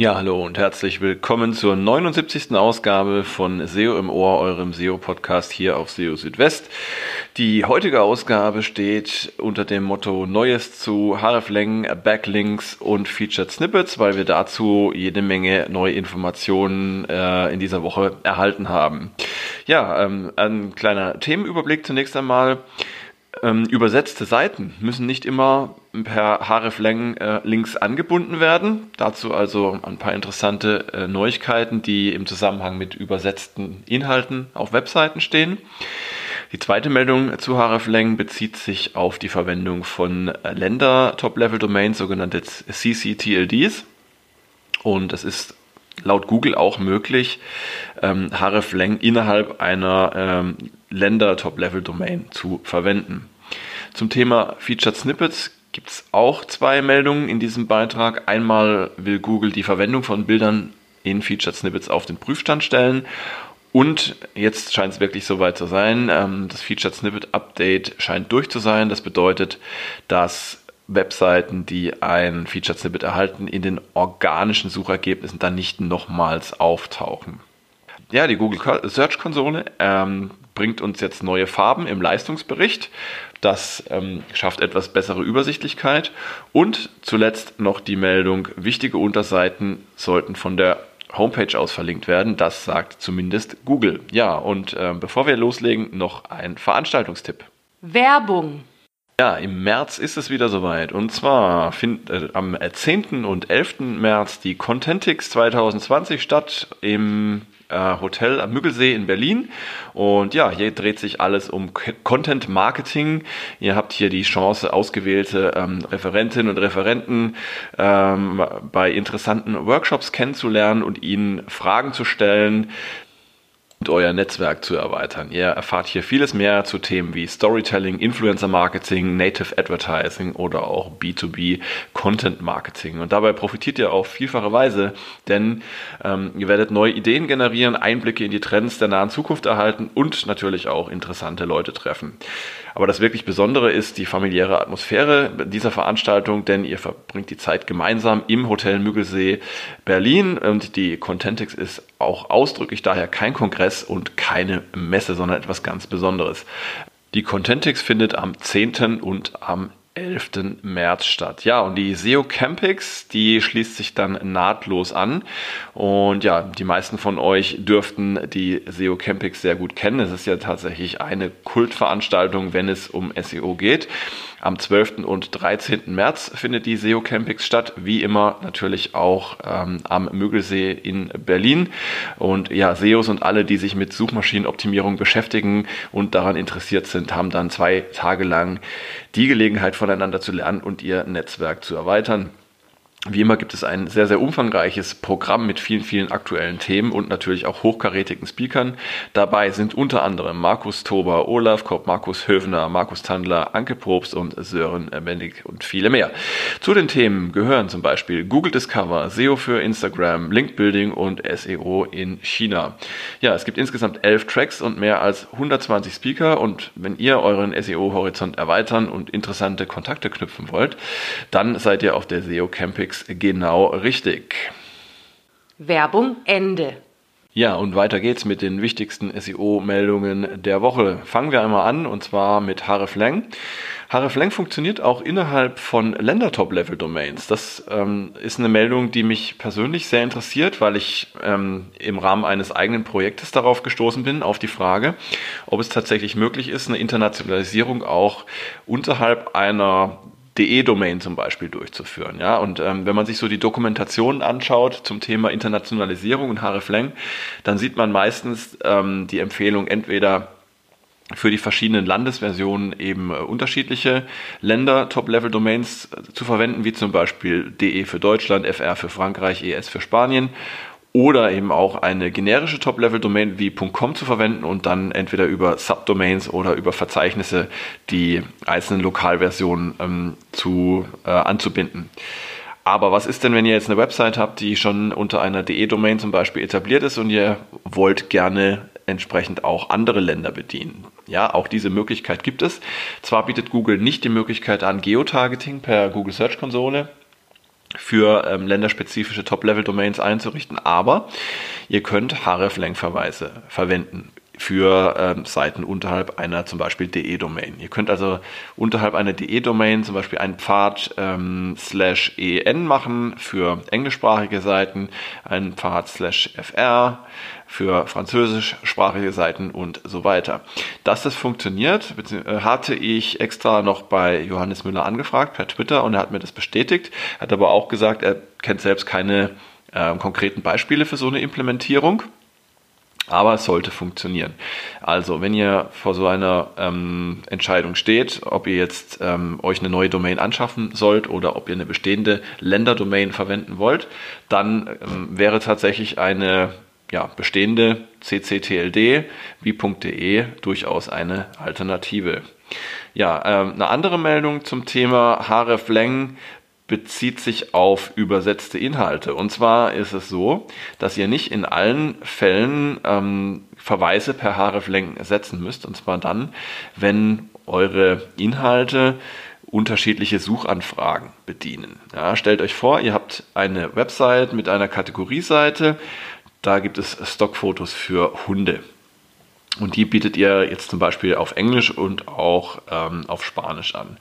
Ja, hallo und herzlich willkommen zur 79. Ausgabe von SEO im Ohr, eurem SEO-Podcast hier auf SEO Südwest. Die heutige Ausgabe steht unter dem Motto Neues zu Hreflang, Backlinks und Featured Snippets, weil wir dazu jede Menge neue Informationen äh, in dieser Woche erhalten haben. Ja, ähm, ein kleiner Themenüberblick zunächst einmal. Ähm, übersetzte Seiten müssen nicht immer per hreflang-Links äh, angebunden werden. Dazu also ein paar interessante äh, Neuigkeiten, die im Zusammenhang mit übersetzten Inhalten auf Webseiten stehen. Die zweite Meldung zu hreflang bezieht sich auf die Verwendung von Länder-Top-Level-Domains, sogenannte CCTLDs. Und es ist laut Google auch möglich, ähm, hreflang innerhalb einer ähm, Länder-Top-Level-Domain zu verwenden. Zum Thema Featured Snippets gibt es auch zwei Meldungen in diesem Beitrag. Einmal will Google die Verwendung von Bildern in Featured Snippets auf den Prüfstand stellen. Und jetzt scheint es wirklich soweit zu sein. Ähm, das Featured Snippet Update scheint durch zu sein. Das bedeutet, dass Webseiten, die ein Featured Snippet erhalten, in den organischen Suchergebnissen dann nicht nochmals auftauchen. Ja, die Google Search Konsole ähm, bringt uns jetzt neue Farben im Leistungsbericht. Das ähm, schafft etwas bessere Übersichtlichkeit. Und zuletzt noch die Meldung, wichtige Unterseiten sollten von der Homepage aus verlinkt werden. Das sagt zumindest Google. Ja, und äh, bevor wir loslegen, noch ein Veranstaltungstipp. Werbung. Ja, im März ist es wieder soweit. Und zwar findet äh, am 10. und 11. März die Contentix 2020 statt im äh, Hotel am Müggelsee in Berlin. Und ja, hier dreht sich alles um Content Marketing. Ihr habt hier die Chance, ausgewählte ähm, Referentinnen und Referenten ähm, bei interessanten Workshops kennenzulernen und ihnen Fragen zu stellen, und euer Netzwerk zu erweitern. Ihr erfahrt hier vieles mehr zu Themen wie Storytelling, Influencer Marketing, Native Advertising oder auch B2B Content Marketing. Und dabei profitiert ihr auf vielfache Weise, denn ähm, ihr werdet neue Ideen generieren, Einblicke in die Trends der nahen Zukunft erhalten und natürlich auch interessante Leute treffen. Aber das wirklich Besondere ist die familiäre Atmosphäre dieser Veranstaltung, denn ihr verbringt die Zeit gemeinsam im Hotel Müggelsee Berlin und die Contentix ist auch ausdrücklich daher kein Kongress und keine Messe, sondern etwas ganz Besonderes. Die Contentix findet am 10. und am 11. März statt. Ja, und die SEO Campix, die schließt sich dann nahtlos an. Und ja, die meisten von euch dürften die SEO Campix sehr gut kennen. Es ist ja tatsächlich eine Kultveranstaltung, wenn es um SEO geht. Am 12. und 13. März findet die SEO Campix statt, wie immer natürlich auch ähm, am Müggelsee in Berlin. Und ja, SEOs und alle, die sich mit Suchmaschinenoptimierung beschäftigen und daran interessiert sind, haben dann zwei Tage lang die Gelegenheit voneinander zu lernen und ihr Netzwerk zu erweitern. Wie immer gibt es ein sehr, sehr umfangreiches Programm mit vielen, vielen aktuellen Themen und natürlich auch hochkarätigen Speakern. Dabei sind unter anderem Markus Tober, Olaf Kopp, Markus Höfner, Markus Tandler, Anke Probst und Sören Bendig und viele mehr. Zu den Themen gehören zum Beispiel Google Discover, SEO für Instagram, Link Building und SEO in China. Ja, es gibt insgesamt elf Tracks und mehr als 120 Speaker und wenn ihr euren SEO-Horizont erweitern und interessante Kontakte knüpfen wollt, dann seid ihr auf der SEO Camping Netflix genau richtig. Werbung Ende. Ja, und weiter geht's mit den wichtigsten SEO-Meldungen der Woche. Fangen wir einmal an und zwar mit Hreflang. Hreflang funktioniert auch innerhalb von Länder-Top-Level-Domains. Das ähm, ist eine Meldung, die mich persönlich sehr interessiert, weil ich ähm, im Rahmen eines eigenen Projektes darauf gestoßen bin, auf die Frage, ob es tatsächlich möglich ist, eine Internationalisierung auch unterhalb einer DE-Domain zum Beispiel durchzuführen. Ja? Und ähm, wenn man sich so die Dokumentationen anschaut zum Thema Internationalisierung und Hreflang, dann sieht man meistens ähm, die Empfehlung entweder für die verschiedenen Landesversionen eben äh, unterschiedliche Länder Top-Level-Domains äh, zu verwenden, wie zum Beispiel DE für Deutschland, FR für Frankreich, ES für Spanien oder eben auch eine generische Top-Level-Domain wie .com zu verwenden und dann entweder über Subdomains oder über Verzeichnisse die einzelnen Lokalversionen ähm, zu, äh, anzubinden. Aber was ist denn, wenn ihr jetzt eine Website habt, die schon unter einer DE-Domain zum Beispiel etabliert ist und ihr wollt gerne entsprechend auch andere Länder bedienen? Ja, auch diese Möglichkeit gibt es. Zwar bietet Google nicht die Möglichkeit an, Geotargeting per Google Search Konsole für ähm, länderspezifische Top-Level-Domains einzurichten, aber ihr könnt hreflang-Verweise verwenden für ähm, Seiten unterhalb einer zum Beispiel DE-Domain. Ihr könnt also unterhalb einer DE-Domain zum Beispiel einen Pfad ähm, slash EN machen für englischsprachige Seiten, einen Pfad slash FR für französischsprachige Seiten und so weiter. Dass das funktioniert, äh, hatte ich extra noch bei Johannes Müller angefragt per Twitter und er hat mir das bestätigt, hat aber auch gesagt, er kennt selbst keine äh, konkreten Beispiele für so eine Implementierung. Aber es sollte funktionieren. Also, wenn ihr vor so einer ähm, Entscheidung steht, ob ihr jetzt ähm, euch eine neue Domain anschaffen sollt oder ob ihr eine bestehende Länderdomain verwenden wollt, dann ähm, wäre tatsächlich eine ja, bestehende cctld wie .de durchaus eine Alternative. Ja, ähm, eine andere Meldung zum Thema hreflang bezieht sich auf übersetzte Inhalte. Und zwar ist es so, dass ihr nicht in allen Fällen ähm, Verweise per hreflang setzen müsst. Und zwar dann, wenn eure Inhalte unterschiedliche Suchanfragen bedienen. Ja, stellt euch vor, ihr habt eine Website mit einer Kategorieseite. Da gibt es Stockfotos für Hunde. Und die bietet ihr jetzt zum Beispiel auf Englisch und auch ähm, auf Spanisch an.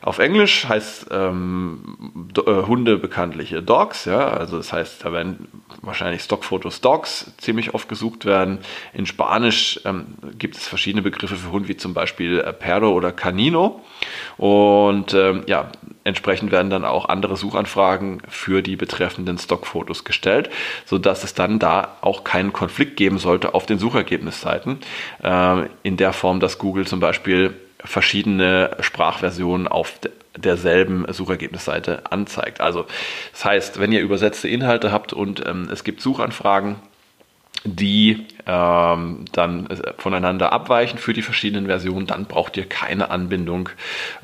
Auf Englisch heißt ähm, äh, Hunde bekanntliche Dogs, ja, also das heißt, da werden wahrscheinlich Stockfotos Dogs ziemlich oft gesucht werden. In Spanisch ähm, gibt es verschiedene Begriffe für Hund, wie zum Beispiel äh, Perro oder Canino. Und ähm, ja, entsprechend werden dann auch andere Suchanfragen für die betreffenden Stockfotos gestellt, sodass es dann da auch keinen Konflikt geben sollte auf den Suchergebnisseiten, äh, in der Form, dass Google zum Beispiel verschiedene Sprachversionen auf derselben Suchergebnisseite anzeigt. Also das heißt, wenn ihr übersetzte Inhalte habt und ähm, es gibt Suchanfragen, die ähm, dann äh, voneinander abweichen für die verschiedenen Versionen, dann braucht ihr keine Anbindung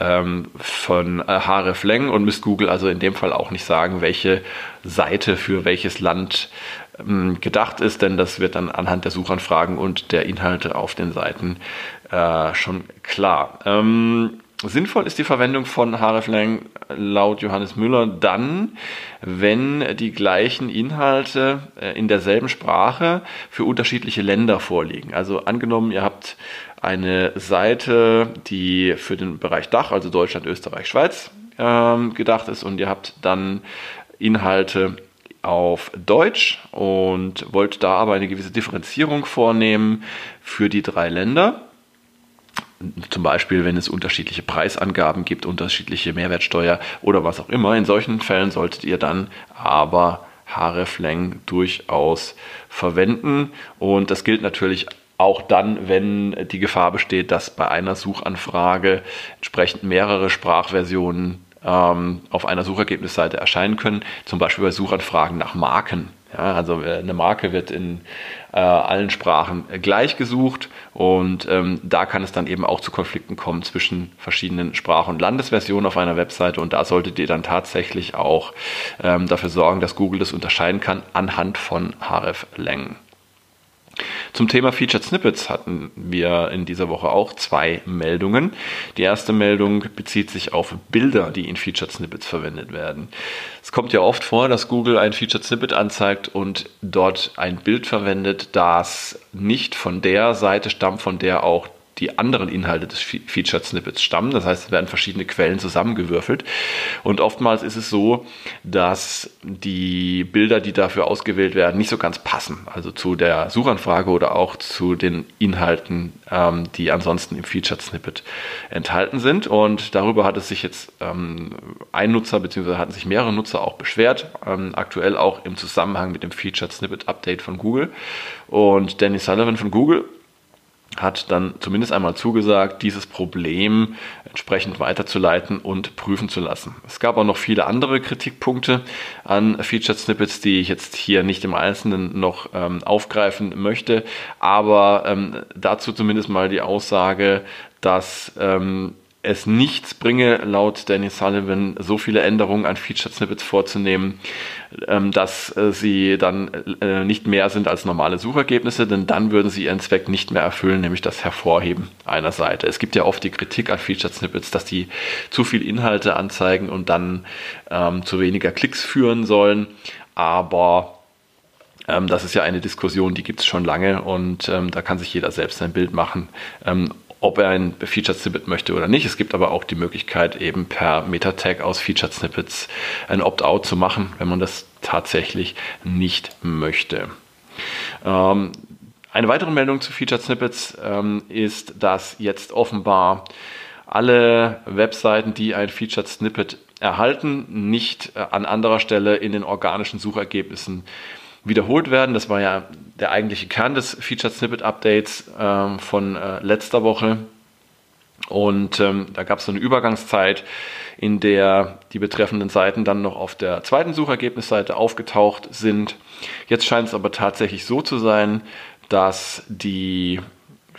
ähm, von äh, hreflang und müsst Google also in dem Fall auch nicht sagen, welche Seite für welches Land gedacht ist, denn das wird dann anhand der Suchanfragen und der Inhalte auf den Seiten äh, schon klar. Ähm, sinnvoll ist die Verwendung von hreflang laut Johannes Müller dann, wenn die gleichen Inhalte äh, in derselben Sprache für unterschiedliche Länder vorliegen. Also angenommen, ihr habt eine Seite, die für den Bereich Dach, also Deutschland, Österreich, Schweiz ähm, gedacht ist und ihr habt dann Inhalte auf Deutsch und wollt da aber eine gewisse Differenzierung vornehmen für die drei Länder zum Beispiel, wenn es unterschiedliche Preisangaben gibt, unterschiedliche Mehrwertsteuer oder was auch immer. In solchen Fällen solltet ihr dann aber hreflang durchaus verwenden. Und das gilt natürlich auch dann, wenn die Gefahr besteht, dass bei einer Suchanfrage entsprechend mehrere Sprachversionen ähm, auf einer Suchergebnisseite erscheinen können, zum Beispiel bei Suchanfragen nach Marken. Ja, also äh, eine Marke wird in äh, allen Sprachen gleich gesucht und ähm, da kann es dann eben auch zu Konflikten kommen zwischen verschiedenen Sprach- und Landesversionen auf einer Webseite und da solltet ihr dann tatsächlich auch ähm, dafür sorgen, dass Google das unterscheiden kann anhand von href-Längen. Zum Thema Featured Snippets hatten wir in dieser Woche auch zwei Meldungen. Die erste Meldung bezieht sich auf Bilder, die in Featured Snippets verwendet werden. Es kommt ja oft vor, dass Google ein Featured Snippet anzeigt und dort ein Bild verwendet, das nicht von der Seite stammt, von der auch die anderen Inhalte des Featured Snippets stammen. Das heißt, es werden verschiedene Quellen zusammengewürfelt. Und oftmals ist es so, dass die Bilder, die dafür ausgewählt werden, nicht so ganz passen. Also zu der Suchanfrage oder auch zu den Inhalten, ähm, die ansonsten im Featured Snippet enthalten sind. Und darüber hat es sich jetzt ähm, ein Nutzer bzw. hatten sich mehrere Nutzer auch beschwert. Ähm, aktuell auch im Zusammenhang mit dem Featured Snippet Update von Google. Und Danny Sullivan von Google hat dann zumindest einmal zugesagt, dieses Problem entsprechend weiterzuleiten und prüfen zu lassen. Es gab auch noch viele andere Kritikpunkte an Featured Snippets, die ich jetzt hier nicht im Einzelnen noch ähm, aufgreifen möchte, aber ähm, dazu zumindest mal die Aussage, dass ähm, es nichts bringe, laut Danny Sullivan, so viele Änderungen an Featured Snippets vorzunehmen, ähm, dass äh, sie dann äh, nicht mehr sind als normale Suchergebnisse, denn dann würden sie ihren Zweck nicht mehr erfüllen, nämlich das Hervorheben einer Seite. Es gibt ja oft die Kritik an Featured Snippets, dass die zu viel Inhalte anzeigen und dann ähm, zu weniger Klicks führen sollen, aber ähm, das ist ja eine Diskussion, die gibt es schon lange und ähm, da kann sich jeder selbst ein Bild machen, ähm, ob er ein Featured Snippet möchte oder nicht. Es gibt aber auch die Möglichkeit, eben per Meta-Tag aus Featured Snippets ein Opt-out zu machen, wenn man das tatsächlich nicht möchte. Ähm, eine weitere Meldung zu Featured Snippets ähm, ist, dass jetzt offenbar alle Webseiten, die ein Featured Snippet erhalten, nicht äh, an anderer Stelle in den organischen Suchergebnissen wiederholt werden. Das war ja der eigentliche Kern des Featured Snippet Updates ähm, von äh, letzter Woche. Und ähm, da gab es so eine Übergangszeit, in der die betreffenden Seiten dann noch auf der zweiten Suchergebnisseite aufgetaucht sind. Jetzt scheint es aber tatsächlich so zu sein, dass die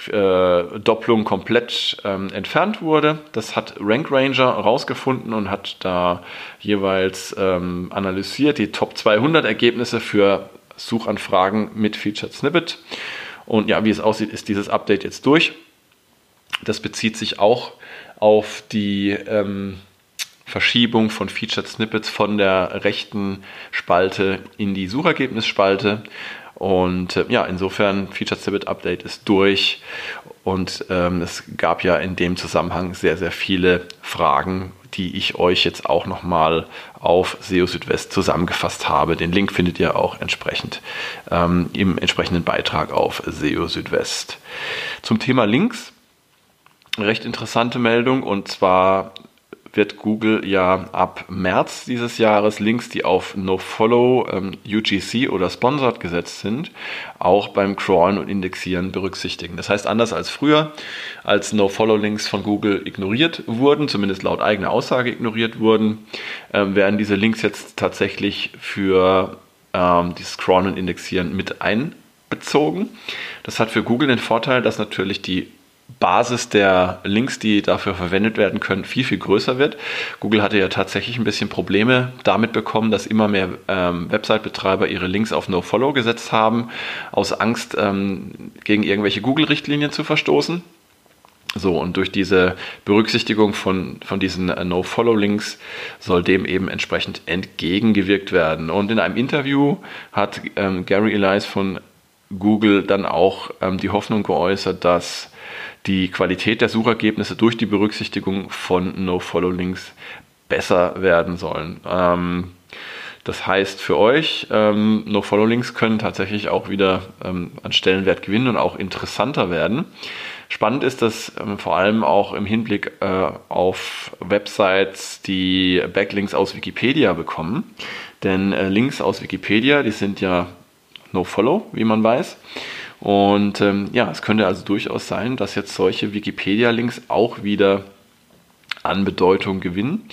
äh, Doppelung komplett ähm, entfernt wurde. Das hat Rank Ranger rausgefunden und hat da jeweils ähm, analysiert die Top 200 Ergebnisse für Suchanfragen mit Featured Snippet. Und ja, wie es aussieht, ist dieses Update jetzt durch. Das bezieht sich auch auf die ähm, Verschiebung von Featured Snippets von der rechten Spalte in die Suchergebnisspalte. Und äh, ja, insofern Featured Snippet Update ist durch und ähm, es gab ja in dem Zusammenhang sehr, sehr viele Fragen, die ich euch jetzt auch nochmal auf SEO Südwest zusammengefasst habe. Den Link findet ihr auch entsprechend ähm, im entsprechenden Beitrag auf SEO Südwest. Zum Thema Links, recht interessante Meldung und zwar wird Google ja ab März dieses Jahres Links, die auf NoFollow, ähm, UGC oder Sponsored gesetzt sind, auch beim Crawlen und Indexieren berücksichtigen. Das heißt, anders als früher, als NoFollow-Links von Google ignoriert wurden, zumindest laut eigener Aussage ignoriert wurden, äh, werden diese Links jetzt tatsächlich für ähm, dieses Crawlen und Indexieren mit einbezogen. Das hat für Google den Vorteil, dass natürlich die Basis der Links, die dafür verwendet werden können, viel, viel größer wird. Google hatte ja tatsächlich ein bisschen Probleme damit bekommen, dass immer mehr ähm, Website-Betreiber ihre Links auf No-Follow gesetzt haben, aus Angst, ähm, gegen irgendwelche Google-Richtlinien zu verstoßen. So, und durch diese Berücksichtigung von, von diesen äh, No-Follow-Links soll dem eben entsprechend entgegengewirkt werden. Und in einem Interview hat ähm, Gary Elias von Google dann auch ähm, die Hoffnung geäußert, dass die Qualität der Suchergebnisse durch die Berücksichtigung von No-Follow-Links besser werden sollen. Ähm, das heißt für euch, ähm, No-Follow-Links können tatsächlich auch wieder ähm, an Stellenwert gewinnen und auch interessanter werden. Spannend ist das ähm, vor allem auch im Hinblick äh, auf Websites, die Backlinks aus Wikipedia bekommen. Denn äh, Links aus Wikipedia, die sind ja No-Follow, wie man weiß. Und ähm, ja, es könnte also durchaus sein, dass jetzt solche Wikipedia-Links auch wieder an Bedeutung gewinnen.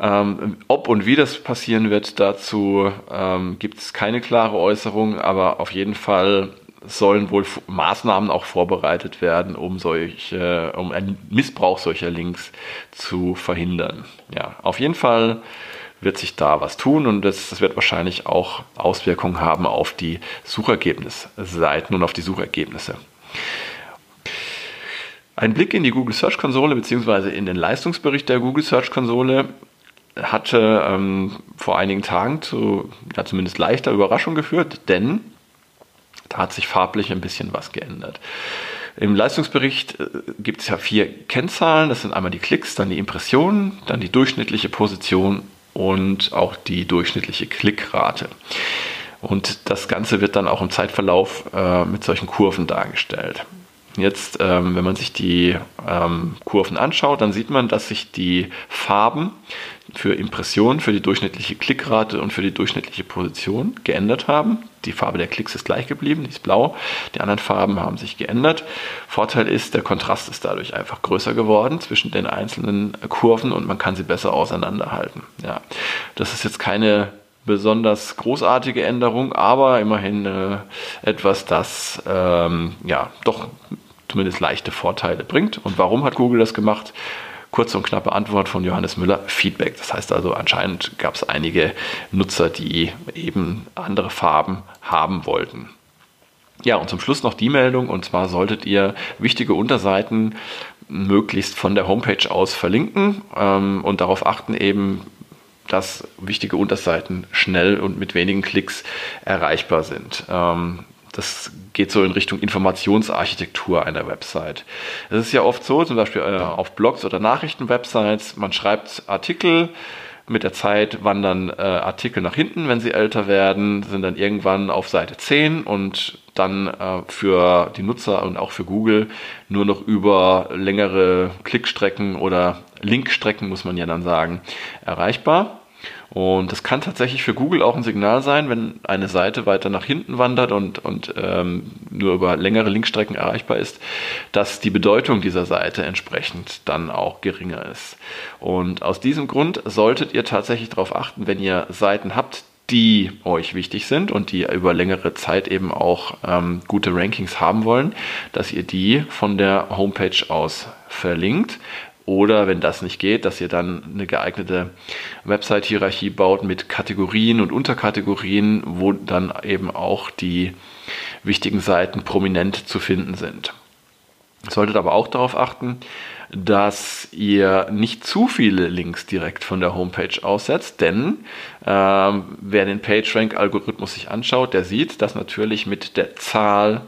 Ähm, ob und wie das passieren wird, dazu ähm, gibt es keine klare Äußerung, aber auf jeden Fall sollen wohl Maßnahmen auch vorbereitet werden, um solche, um einen Missbrauch solcher Links zu verhindern. Ja, auf jeden Fall wird sich da was tun und das, das wird wahrscheinlich auch Auswirkungen haben auf die Suchergebnisseiten und auf die Suchergebnisse. Ein Blick in die Google Search Konsole bzw. in den Leistungsbericht der Google Search Konsole hatte ähm, vor einigen Tagen zu ja, zumindest leichter Überraschung geführt, denn da hat sich farblich ein bisschen was geändert. Im Leistungsbericht äh, gibt es ja vier Kennzahlen. Das sind einmal die Klicks, dann die Impressionen, dann die durchschnittliche Position und auch die durchschnittliche Klickrate. Und das Ganze wird dann auch im Zeitverlauf äh, mit solchen Kurven dargestellt. Jetzt, ähm, wenn man sich die ähm, Kurven anschaut, dann sieht man, dass sich die Farben für Impressionen, für die durchschnittliche Klickrate und für die durchschnittliche Position geändert haben. Die Farbe der Klicks ist gleich geblieben, die ist blau. Die anderen Farben haben sich geändert. Vorteil ist, der Kontrast ist dadurch einfach größer geworden zwischen den einzelnen Kurven und man kann sie besser auseinanderhalten. Ja, das ist jetzt keine besonders großartige Änderung, aber immerhin äh, etwas, das ähm, ja doch zumindest leichte Vorteile bringt. Und warum hat Google das gemacht? Kurze und knappe Antwort von Johannes Müller, Feedback. Das heißt also, anscheinend gab es einige Nutzer, die eben andere Farben haben wollten. Ja, und zum Schluss noch die Meldung, und zwar solltet ihr wichtige Unterseiten möglichst von der Homepage aus verlinken ähm, und darauf achten eben, dass wichtige Unterseiten schnell und mit wenigen Klicks erreichbar sind. Ähm, das geht so in Richtung Informationsarchitektur einer Website. Es ist ja oft so, zum Beispiel äh, auf Blogs oder Nachrichtenwebsites, man schreibt Artikel, mit der Zeit wandern äh, Artikel nach hinten, wenn sie älter werden, sind dann irgendwann auf Seite 10 und dann äh, für die Nutzer und auch für Google nur noch über längere Klickstrecken oder Linkstrecken, muss man ja dann sagen, erreichbar. Und das kann tatsächlich für Google auch ein Signal sein, wenn eine Seite weiter nach hinten wandert und, und ähm, nur über längere Linkstrecken erreichbar ist, dass die Bedeutung dieser Seite entsprechend dann auch geringer ist. Und aus diesem Grund solltet ihr tatsächlich darauf achten, wenn ihr Seiten habt, die euch wichtig sind und die über längere Zeit eben auch ähm, gute Rankings haben wollen, dass ihr die von der Homepage aus verlinkt. Oder wenn das nicht geht, dass ihr dann eine geeignete Website-Hierarchie baut mit Kategorien und Unterkategorien, wo dann eben auch die wichtigen Seiten prominent zu finden sind. Solltet aber auch darauf achten, dass ihr nicht zu viele Links direkt von der Homepage aussetzt, denn ähm, wer den PageRank-Algorithmus sich anschaut, der sieht, dass natürlich mit der Zahl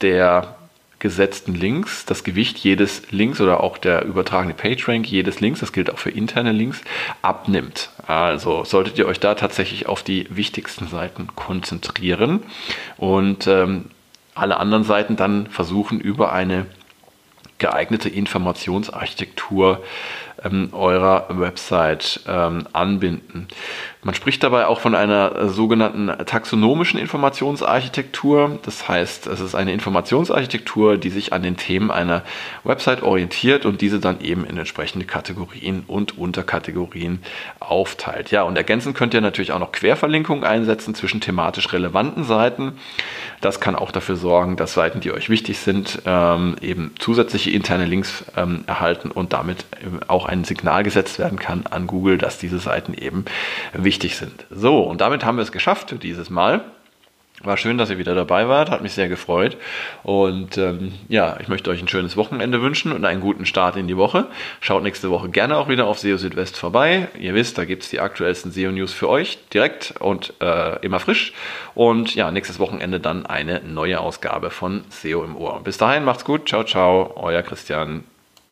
der gesetzten Links das Gewicht jedes Links oder auch der übertragene PageRank jedes Links, das gilt auch für interne Links, abnimmt. Also solltet ihr euch da tatsächlich auf die wichtigsten Seiten konzentrieren und ähm, alle anderen Seiten dann versuchen über eine geeignete Informationsarchitektur ähm, eurer Website ähm, anbinden. Man spricht dabei auch von einer sogenannten taxonomischen Informationsarchitektur. Das heißt, es ist eine Informationsarchitektur, die sich an den Themen einer Website orientiert und diese dann eben in entsprechende Kategorien und Unterkategorien aufteilt. Ja, und ergänzend könnt ihr natürlich auch noch Querverlinkungen einsetzen zwischen thematisch relevanten Seiten. Das kann auch dafür sorgen, dass Seiten, die euch wichtig sind, ähm, eben zusätzliche interne Links ähm, erhalten und damit auch ein Signal gesetzt werden kann an Google, dass diese Seiten eben wichtig sind. So, und damit haben wir es geschafft für dieses Mal. War schön, dass ihr wieder dabei wart, hat mich sehr gefreut. Und ähm, ja, ich möchte euch ein schönes Wochenende wünschen und einen guten Start in die Woche. Schaut nächste Woche gerne auch wieder auf SEO Südwest vorbei. Ihr wisst, da gibt es die aktuellsten SEO-News für euch direkt und äh, immer frisch. Und ja, nächstes Wochenende dann eine neue Ausgabe von SEO im Ohr. Bis dahin, macht's gut. Ciao, ciao. Euer Christian.